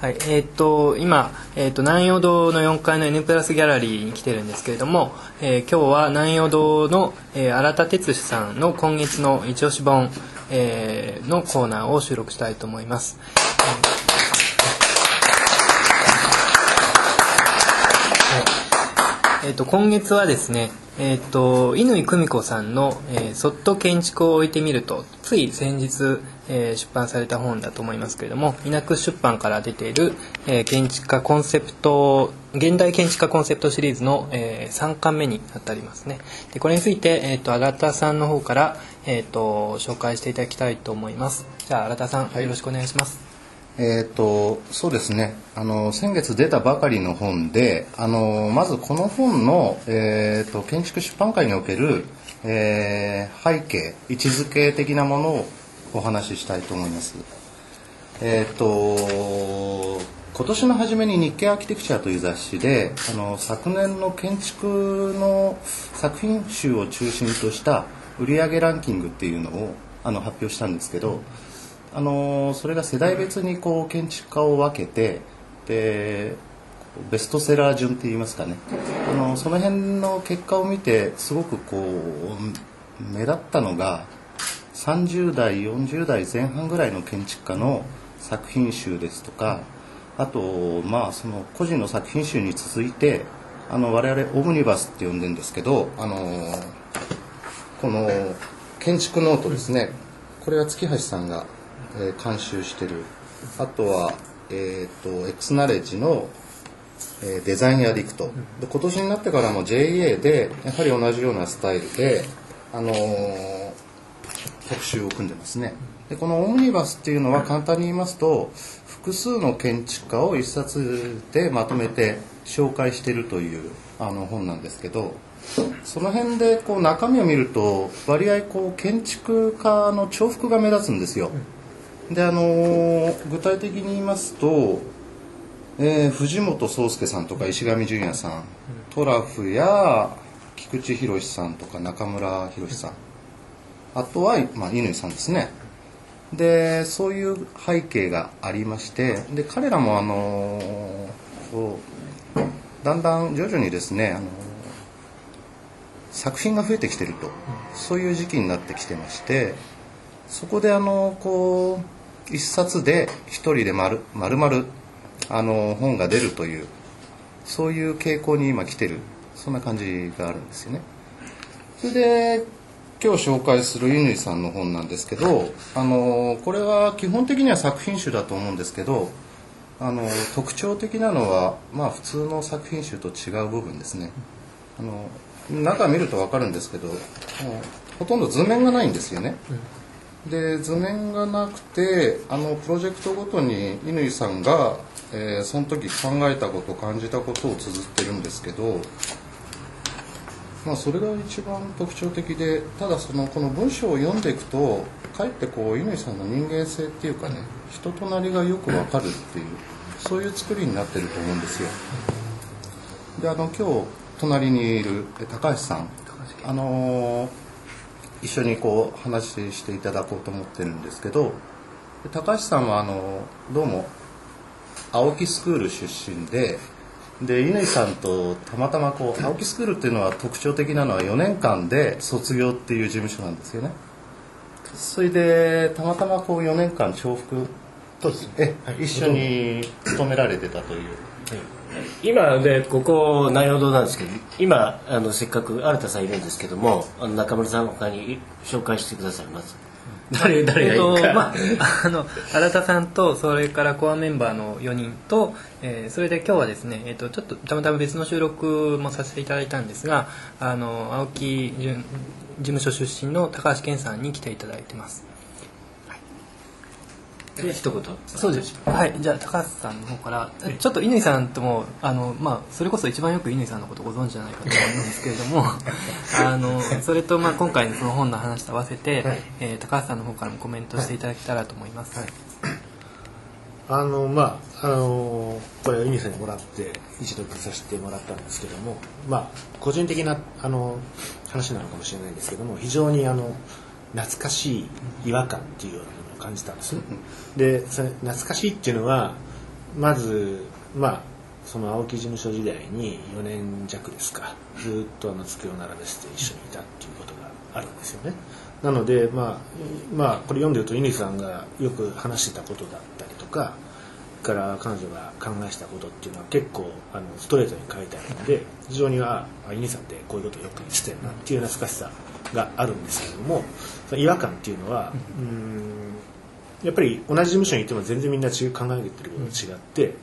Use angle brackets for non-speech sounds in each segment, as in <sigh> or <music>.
はいえー、っと今、えー、っと南陽堂の4階の N プラスギャラリーに来てるんですけれども、えー、今日は南陽堂の、えー、新田哲司さんの今月の一押し本、えー、のコーナーを収録したいと思います。えーと、今月はですね、えーと、乾久美子さんの、えー「そっと建築を置いてみると」つい先日、えー、出版された本だと思いますけれども稲久出版から出ている、えー、建築家コンセプト現代建築家コンセプトシリーズの、えー、3巻目にあたりますね。でこれについて、えーと、新田さんの方から、えーと、紹介していただきたいと思います。じゃあ新田さん、はい、よろしくお願いします。えーと、そうですねあの先月出たばかりの本であのまずこの本の、えーと、建築出版界における、えー、背景位置づけ的なものをお話ししたいと思います。えっ、ー、と今年の初めに日経アーキテクチャという雑誌であの昨年の建築の作品集を中心とした売上ランキングっていうのをあの発表したんですけど、あのそれが世代別にこう建築家を分けてでベストセラー順って言いますかね。あのその辺の結果を見てすごくこう目立ったのが30代40代前半ぐらいの建築家の作品集ですとかあとまあその個人の作品集に続いてあの我々オムニバスって呼んでるんですけどあのこの建築ノートですね。これは月橋さんがえー、監修してる。あとは、えーと、エクスナレッジの、えー、デザインアディクト。で今年になってからも JA でやはり同じようなスタイルで、あのー、特集を組んでますね。でこのオムニバスっていうのは簡単に言いますと複数の建築家を一冊でまとめて紹介してるというあの本なんですけどその辺でこう中身を見ると割合こう建築家の重複が目立つんですよ。であのー、具体的に言いますと、えー、藤本壮介さんとか石上淳也さん、トラフや菊池宏さんとか中村宏さん。あとは、まあ、乾さんですね。でそういう背景がありましてで彼らもあのー、だんだん徐々にですね、あのー、作品が増えてきてると。そういう時期になってきてましてそこであのこう一冊で一人で丸丸々あの本が出るというそういう傾向に今来てるそんな感じがあるんですよね。それで今日紹介する乾さんの本なんですけどあのこれは基本的には作品集だと思うんですけどあの特徴的なのは、まあ、普通の作品集と違う部分ですねあの中見ると分かるんですけどほとんど図面がないんですよね。で図面がなくてあのプロジェクトごとに乾さんが、えー、その時考えたこと感じたことを綴ってるんですけど、まあ、それが一番特徴的でただそのこの文章を読んでいくとかえってこう乾さんの人間性っていうかね人となりがよくわかるっていうそういう作りになってると思うんですよ。であの今日隣にいる高橋さんあのー一緒にこう話していただこうと思ってるんですけど高橋さんはあのどうも青木スクール出身でで乾さんとたまたまこう青木スクールっていうのは特徴的なのは4年間で卒業っていう事務所なんですよね。それでたまたまこう4年間重複そうですえ、一緒に勤められてたという、今でここ内容堂なんですけど今あのせっかく新田さんいるんですけどもあの中村さん他に紹介してくださいまず。誰誰がいいか、えーまあ、<laughs> あの新田さんとそれからコアメンバーの4人と、えー、それで今日はですね、えーと、ちょっとたまたま別の収録もさせていただいたんですがあの青木事務所出身の高橋健さんに来ていただいてます。で一言そうです。はい。じゃあ高橋さんの方からちょっと乾さんともあの、まあ、それこそ一番よく乾さんのことご存知じゃないかと思うんですけれども <laughs> あのそれと、まあ、今回のその本の話と合わせて、はい、えー、高橋さんの方からもコメントしていただけたらと思います、はい、あのまああのこれを乾さんにもらって一読させてもらったんですけどもまあ個人的なあの話なのかもしれないんですけども非常にあの懐かしい違和感っていうような感じたんですね。でそれ懐かしいっていうのはまずまあその青木事務所時代に4年弱ですかずっとあの机を並べて一緒にいたっていうことがあるんですよねなのでまあまあこれ読んでると乾さんがよく話してたことだったりとかから彼女が考えしたことっていうのは結構あのストレートに書いてあるので非常にはあ乾さんってこういうことよく言ってたよなっていう懐かしさがあるんですけれどもその違和感っていうのはうんやっぱり同じ事務所にいても全然みんな違う考えてることが違って、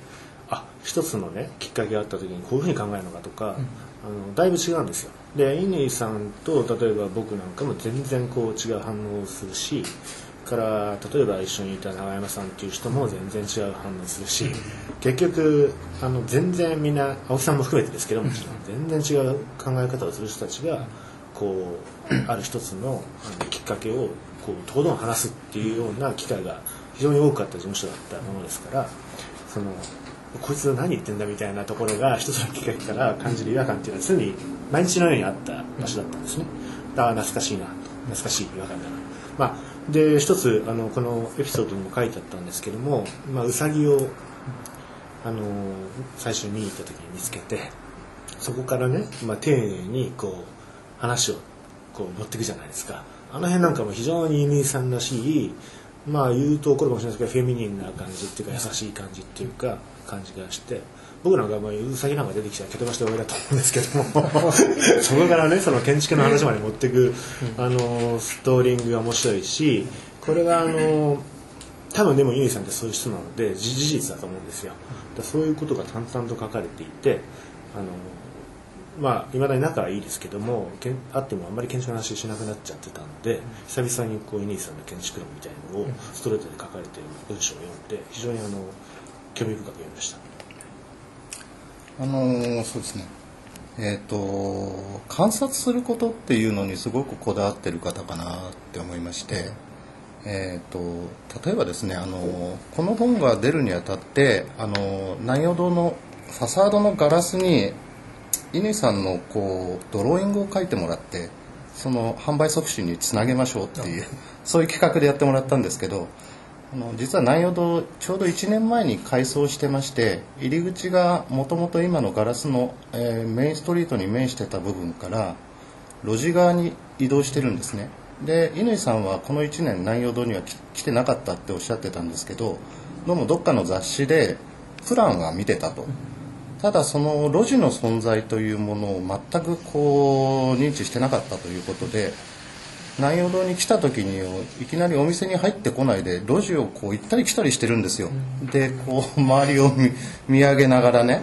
あ一つのねきっかけがあった時にこういうふうに考えるのかとか、あのだいぶ違うんですよ。で乾さんと例えば僕なんかも全然こう違う反応をするしから例えば一緒にいた永山さんっていう人も全然違う反応するし結局あの全然みんな青木さんも含めてですけども全然違う考え方をする人たちがこうある一つのあのきっかけをこうとことん話すっていうような機会が非常に多かった事務所だったものですからそのこいつ何言ってんだみたいなところが一つのきっかけから感じる違和感っていうのは常に毎日のようにあった場所だったんですね。だから懐かしいな懐かしい違和感だな。まあで一つあのこのエピソードにも書いてあったんですけども、まあ、ウサギをあの最初に見に行った時に見つけてそこからね、まあ、丁寧にこう話をこう持っていくじゃないですか。あの辺なんかも非常に乾さんらしいまあ言うと怒るかもしれないですけどフェミニンな感じっていうか優しい感じっていうか感じがして僕なんかまあウサギなんか出てきたら蹴飛ばして終わりだと思うんですけども。<laughs> そこからねその建築の話まで持っていくあのストーリングが面白いしこれはあの多分でも乾さんってそういう人なので事実だと思うんですよ。だそういうことが淡々と書かれていてあのまあいまだに仲はいいですけどもけんあってもあんまり建築の話しなくなっちゃってたんで久々にこう乾さんの建築論みたいなのをストレートで書かれている文章を読んで非常にあの興味深く読みました。あのーそうですね。えっ、と観察することっていうのにすごくこだわってる方かなって思いましてえー、と例えばですねあのこの本が出るにあたってあの南陽堂のファサードのガラスに乾さんのこうドローイングを描いてもらってその販売促進につなげましょうっていうそういう企画でやってもらったんですけどあの実は南陽堂ちょうど1年前に改装してまして入り口がもともと今のガラスの、えーメインストリートに面してた部分から路地側に移動してるんですね。で乾さんはこの1年南陽堂には来来てなかったっておっしゃってたんですけどどうもどっかの雑誌でプランは見てたとただその路地の存在というものを全くこう認知してなかったということで南陽堂に来た時にいきなりお店に入ってこないで路地をこう行ったり来たりしてるんですよ。でこう周りを見見上げながらね。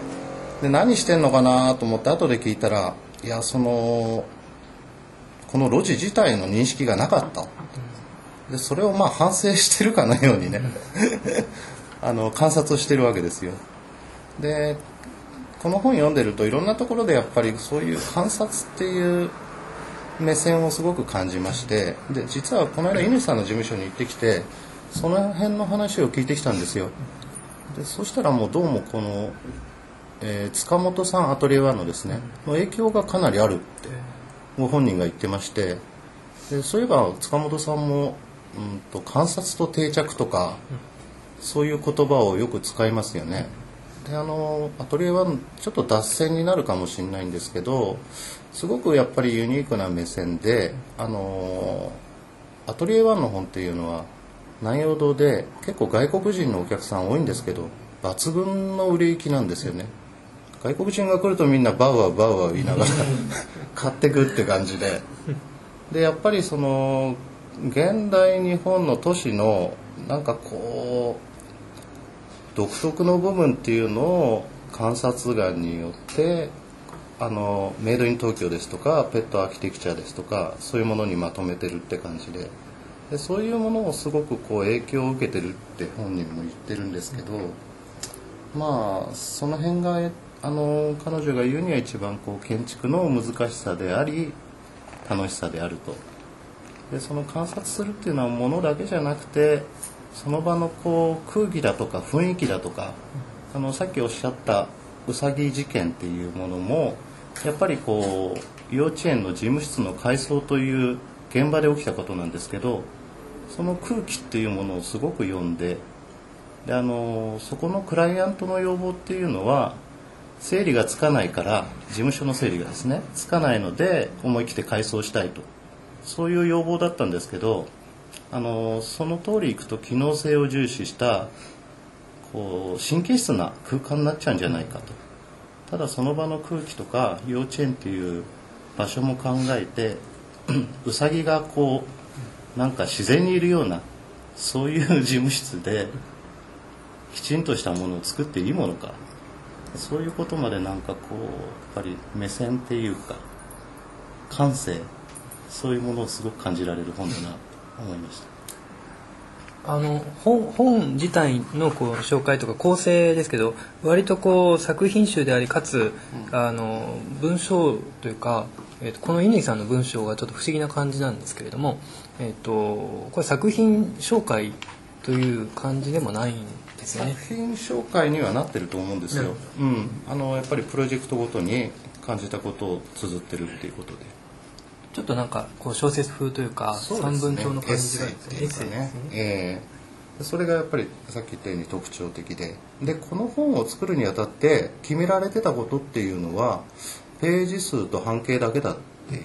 で何してんのかなと思って後で聞いたらいやそのこの路地自体の認識がなかった。でそれをまあ反省してるかのようにね。<laughs> あの観察をしてるわけですよ。でこの本読んでるといろんなところでやっぱりそういう観察っていう目線をすごく感じましてで実はこの間乾さんの事務所に行ってきてその辺の話を聞いてきたんですよ。でそしたらもうどうもこの、えー塚本さんアトリエ1のですねの影響がかなりあるってご本人が言ってましてでそういえば塚本さんも、うん、と観察と定着とか、そういう言葉をよく使いますよね。であのアトリエ1ちょっと脱線になるかもしれないんですけどすごくやっぱりユニークな目線であのアトリエ1の本っていうのは南陽堂で結構外国人のお客さん多いんですけど抜群の売れ行きなんですよね。外国人が来るとみんなバウアーバウアー言いながら <laughs> 買ってくって感じで。でやっぱりその現代日本の都市のなんかこう独特の部分っていうのを観察眼によってあのメイドイン東京ですとかペットアーキテクチャですとかそういうものにまとめてるって感じで。でそういうものをすごくこう影響を受けてるって本人も言ってるんですけどまあその辺があの彼女が言うには一番こう建築の難しさであり楽しさであると。でその観察するっていうのはものだけじゃなくてその場のこう空気だとか雰囲気だとかあのさっきおっしゃったうさぎ事件っていうものもやっぱりこう幼稚園の事務室の改装という現場で起きたことなんですけどその空気っていうものをすごく読んでであのそこのクライアントの要望っていうのは整理がつかないから事務所の整理がですねつかないので思い切って改装したいと。そういう要望だったんですけどあのその通りいくと機能性を重視したこう神経質な空間になっちゃうんじゃないかと。ただその場の空気とか幼稚園っていう場所も考えてうさぎがこうなんか自然にいるようなそういう事務室できちんとしたものを作っていいものか。そういうことまでなんかこうやっぱり目線っていうか感性そういうものをすごく感じられる本だな。と思いました。あの本本自体のこう紹介とか構成ですけど割とこう作品集でありかつ、あの文章というか、えー、とこの乾さんの文章がちょっと不思議な感じなんですけれども、えー、とこれ作品紹介という感じでもないんですよね。作品紹介にはなってると思うんですよ、うん。あのやっぱりプロジェクトごとに感じたことを綴ってるっていうことでちょっとなんかこう小説風というか三分帳の感じがエッね。ええ。それがやっぱりさっき言ったように特徴的で。でこの本を作るにあたって決められてたことっていうのはページ数と半径だけだって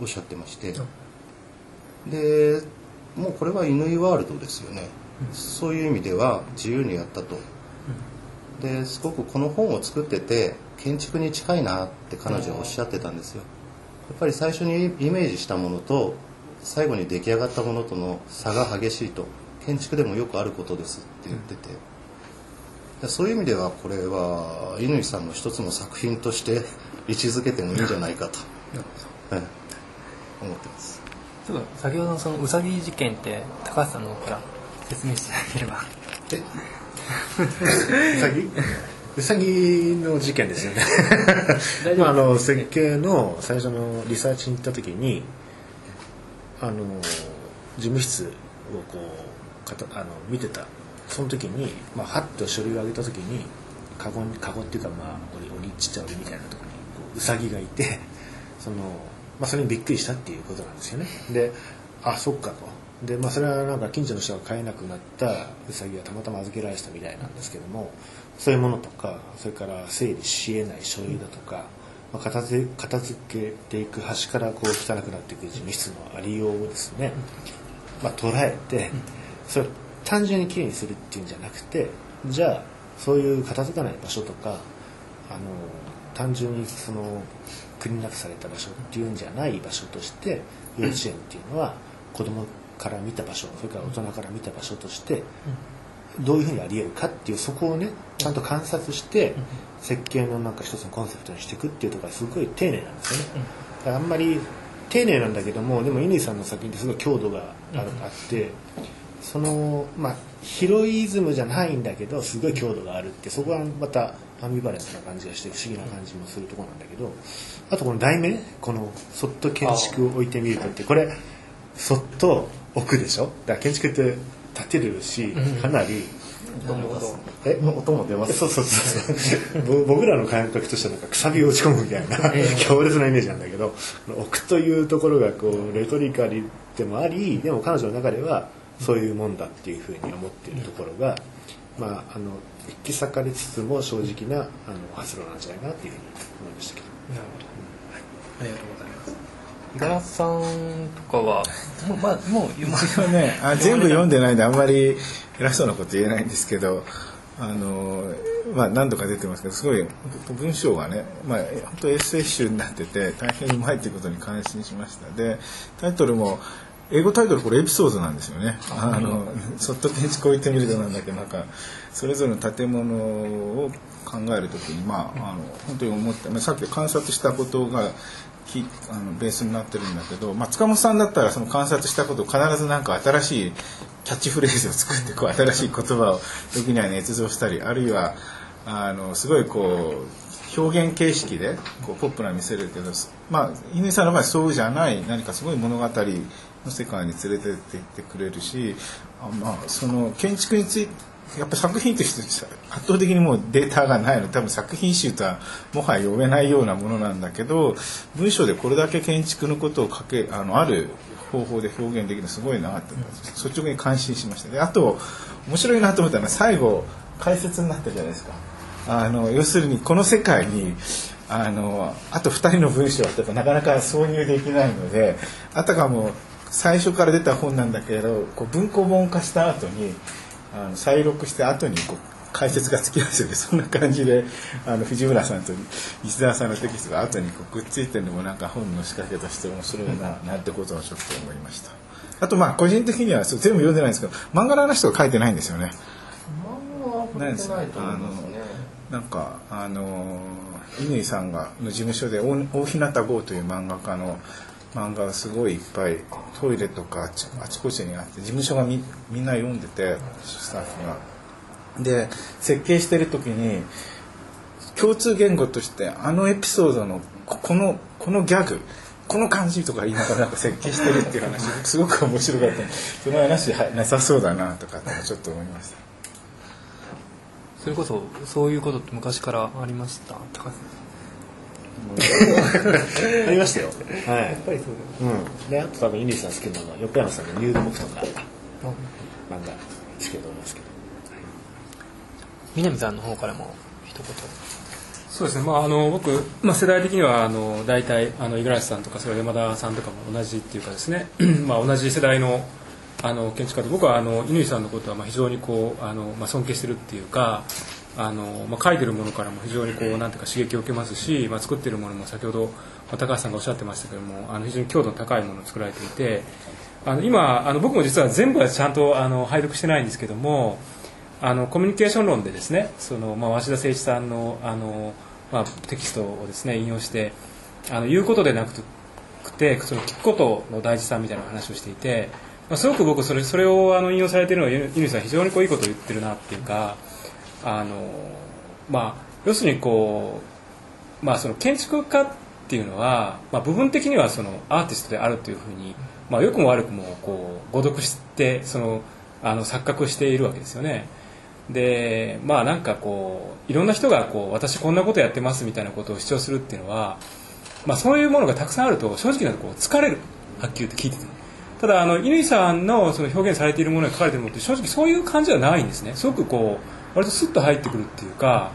おっしゃってまして。でもうこれは乾ワールドですよね、そういう意味では自由にやったと、ですごくこの本を作ってて建築に近いなって彼女はおっしゃってたんですよ。やっぱり最初にイメージしたものと最後に出来上がったものとの差が激しいと建築でもよくあることですって言ってて、でそういう意味ではこれは乾さんの一つの作品として位置づけてもいいんじゃないかと、はい思ってます。ちょっと先ほどのそのうさぎ事件って高橋さんの方から説明していただければ。うさぎうさぎの事件ですよね。まああの設計の最初のリサーチに行った時にあの事務室をこうかたあの見てた。その時に、まあ、はっと書類を上げた時にカゴにカゴっていうかまあ檻檻ちっちゃい檻みたいなところにこううさぎがいて <laughs> その、まあ、それにびっくりしたっていうことなんですよね。であそっかと。でまあそれはなんか近所の人が飼えなくなったうさぎがたまたま預けられてたみたいなんですけどもそういうものとかそれから整理しえない書類だとか、まあ、片付片付けていく端からこう汚くなっていく事務室のありようをですね、まあ、捉えてそれを単純にきれいにするっていうんじゃなくてじゃあそういう片付かない場所とかあの単純にそのクリーップされた場所っていうんじゃない場所として幼稚園っていうのは子供から見た場所それから大人から見た場所としてどういうふうにありえるかっていうそこをねちゃんと観察して設計のなんか一つのコンセプトにしていくっていうところがすごい丁寧なんですよね。だからあんまり丁寧なんだけどもでも乾さんの作品ってすごい強度があるあってそのまあヒロイズムじゃないんだけどすごい強度があるってそこはまたアンビバレンスな感じがして不思議な感じもするところなんだけどあとこの題名この「そっと建築を置いてみると」ってこれそっと置くでしょ？だから建築って建てるしかなりえ音も出ます？そうそうそうそうぼ僕らの感覚としてはなんかくさびを打ち込むみたいな強烈なイメージなんだけど置くというところがこうレトリカリでもありでも彼女の中ではそういうもんだっていうふうに思っているところが、まああの引き裂かれつつも正直なあの発露なんじゃないかなっていうふうに思いましたけど。なるほど。ありがとうございます。伊賀さんとかは、もう、まあ、もう読ま僕はね <laughs> あ全部読んでないんであんまり偉そうなこと言えないんですけどあのまあ何度か出てますけどすごい文章がね、まあ、本当エッセイ集になってて大変うまいということに感心しました。でタイトルも英語タイトルこれエピソードなんですよね。あのそっと建築置いてみるとなんだけどなんかそれぞれの建物を考えるときにまああの本当に思って、まあ、さっき観察したことがきあのベースになってるんだけど、まあ、塚本さんだったらその観察したことを必ずなんか新しいキャッチフレーズを作ってこう新しい言葉を時には捏造したりあるいはあのすごいこう表現形式でこうポップな見せるけどまあ乾さんの場合そうじゃない何かすごい物語の世界に連れてっていってくれるしあ、まあ、その建築についてやっぱ作品として圧倒的にもうデータがないの多分作品集とはもはや読めないようなものなんだけど文章でこれだけ建築のことを書けあのある方法で表現できるのすごいなって率直に感心しました。であと面白いなと思ったのは最後解説になったじゃないですか。あの要するにこの世界にあのあと2人の文章ってなかなか挿入できないのであたかも最初から出た本なんだけどこう文庫本化した後にあの再録して後にこう解説がつきますよね。そんな感じであの藤村さんと石澤さんのテキストが後にこうくっついてるのもなんか本の仕掛けとして面白いななんてことをちょっと思いました。あとまあ個人的にはそう全部読んでないんですけど漫画の話とか書いてないんですよね。ないですあのなんかあの乾さんがの事務所で大大日向剛という漫画家の漫画がすごいいっぱいトイレとかあちこちにあって事務所がみみんな読んでてスタッフが。で設計してる時に共通言語としてあのエピソードのこのこのギャグこの感じとか言いながらなんか設計してるっていう話 <laughs> すごく面白かった。その話はなさそうだなとかってちょっと思いました。それこそそういうことって昔からありました？高橋さん。ありましたよ。はい。やっぱりそううん、であと多分乾さん好きなのは横山さんの入道木とか漫画好きだと思いますけど。南さんの方からも一言。そうですね、まあ、あの僕、まあ、世代的にはあの大体あの五十嵐さんとかそれ山田さんとかも同じっていうかですね。<clears throat> まあ同じ世代のあの建築家で僕はあの乾さんのことはまあ非常にこうあの、まあ、尊敬してるっていうかあの、まあ、書いてるものからも非常にこうなんていうか刺激を受けますし、まあ、作ってるものも先ほどまあ高橋さんがおっしゃってましたけどもあの非常に強度の高いものを作られていてあの今あの僕も実は全部はちゃんとあの拝読してないんですけどもあのコミュニケーション論でですねその、まあ、鷲田誠一さんのあの、まあ、テキストをですね引用してあの言うことでなくてその聞くことの大事さみたいな話をしていて、まあ、すごく僕それそれをあの引用されているのは乾さん非常にこういいことを言ってるなっていうかあの、まあ、要するにこう、まあ、その建築家っていうのは、まあ、部分的にはそのアーティストであるというふうに、まあ、良くも悪くもこう誤読してそのあの錯覚しているわけですよね。でまあなんかこういろんな人がこう私こんなことやってますみたいなことを主張するっていうのは、まあ、そういうものがたくさんあると正直なところ疲れる。はっきり言って聞いてて。ただあの乾さんのその表現されているものが書かれているものって正直そういう感じではないんですね。すごくこう割とスッと入ってくるっていうか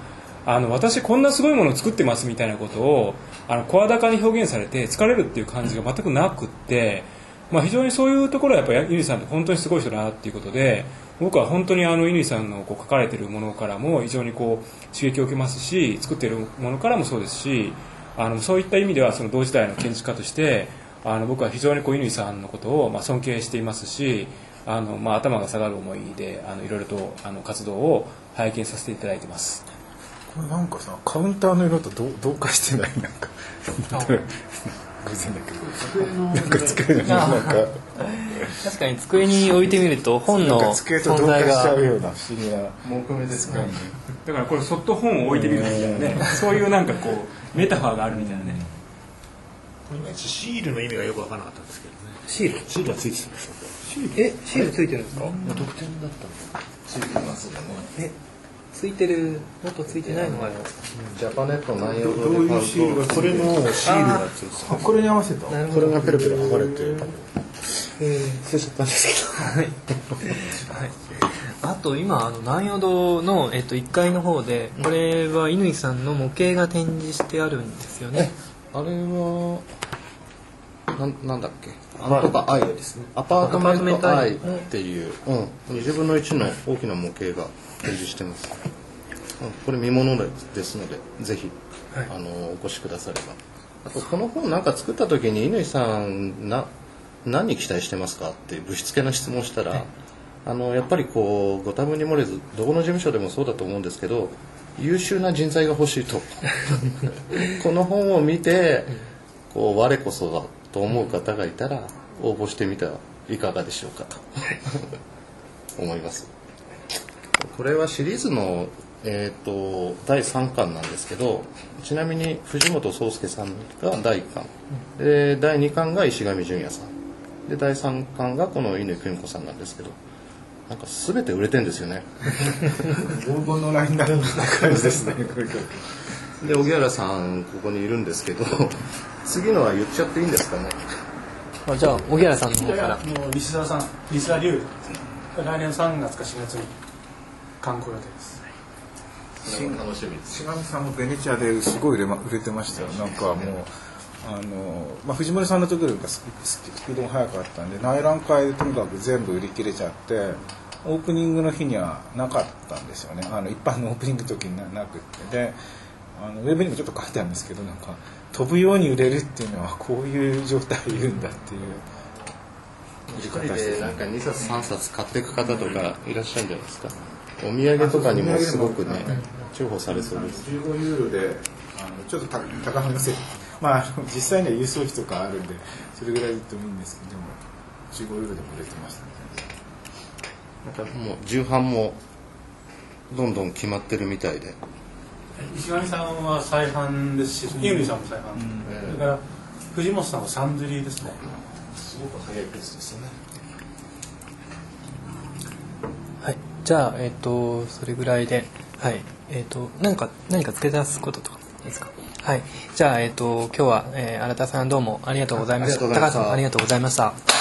あの私こんなすごいものを作ってますみたいなことをあの声高に表現されて疲れるっていう感じが全くなくって、まあ、非常にそういうところはやっぱり乾さんって本当にすごい人だなっていうことで僕は本当にあの乾さんのこう書かれているものからも非常にこう刺激を受けますし作っているものからもそうですしあのそういった意味ではその同時代の建築家としてあの僕は非常にこう乾さんのことをまあ尊敬していますしあの、まあ、頭が下がる思いであのいろいろとあの活動を拝見させていただいてます。これなんかさカウンターの色と同同化してない？なんか偶然だけど。なんか机のなんか。確かに机に置いてみると本の机と存同化在しちゃうがような不思議な。木目ですか、だからこれそっと本を置いてみるみたいなねそういうなんかこうメタファーがあるみたいなねシールの意味がよく分からなかったんですけどね。シール？シールがついてたんですよ。えシールついてるんですか？特典だったんだ。ついてますよねえついてるもっとついてないのか？よジャパネット内容どういうシールがこれのシールがついてあこれに合わせた？なるほどこれがペロペロ剥がれてえ捨てちゃったんですけどーあと今あの南洋堂の、えっと、1階の方でこれは乾さんの模型が展示してあるんですよねあれはなんなんだっけ？なんとか I ですね。アパートメント I っていう、うん、20分の1の大きな模型が展示してます、うん、これ見ものですのでぜひ、はい。あのお越しくだされば。あとこの本なんか作った時に乾さんな何に期待してますかってぶしつけな質問したら、あのやっぱりこうご多分に漏れずどこの事務所でもそうだと思うんですけど優秀な人材が欲しいと。<laughs> この本を見てこう我こそだと思う方がいたら応募してみてはいかがでしょうかと。思います。これはシリーズの、えー、と第3巻なんですけどちなみに藤本壮介さんが第1巻。で第2巻が石上淳也さん。で第3巻がこの乾久美子さんなんですけどなんか全て売れてんですよね。<laughs> 黄金のラインナップな感じですね。で <laughs> 荻原さんここにいるんですけど次のは言っちゃっていいんですかね？あじゃあ荻原さんの方から。もうリスザーさんリスザー流来年3月か4月に観光予定です。楽しみです。島見さんもベネチアですごい売れ,、ま、売れてましたよ。なんかもうあの、まあ、藤森さんの時よりかススピードが速かったんで内覧会でとにかく全部売り切れちゃってオープニングの日にはなかったんですよね。あの一般のオープニングの時にななくって。であのウェブにもちょっと書いてあるんですけどなんか飛ぶように売れるっていうのはこういう状態いるんだっていう。一人でなんか2冊3冊買っていく方とかいらっしゃるんじゃないですか？お土産とかにもすごくね重宝されそうです。15ユーロであのちょっと高高めのせいまあ実際には輸送費とかあるんでそれぐらい言ってもいいんですけどでも15ユーロでも売れてましたね。なんかもう重版もどんどん決まってるみたいで。石上さんは再販ですしイウリさんも再販、それから藤本さんはサンズリーですね。すごく早いペースですよね。はい。じゃあえっ、とそれぐらいではい。えっ、と何か何か付け足すこととかですか？はい。じゃあえっ、と今日は、えー、新田さんどうもありがとうございました。あありがとうございました。高橋さんありがとうございました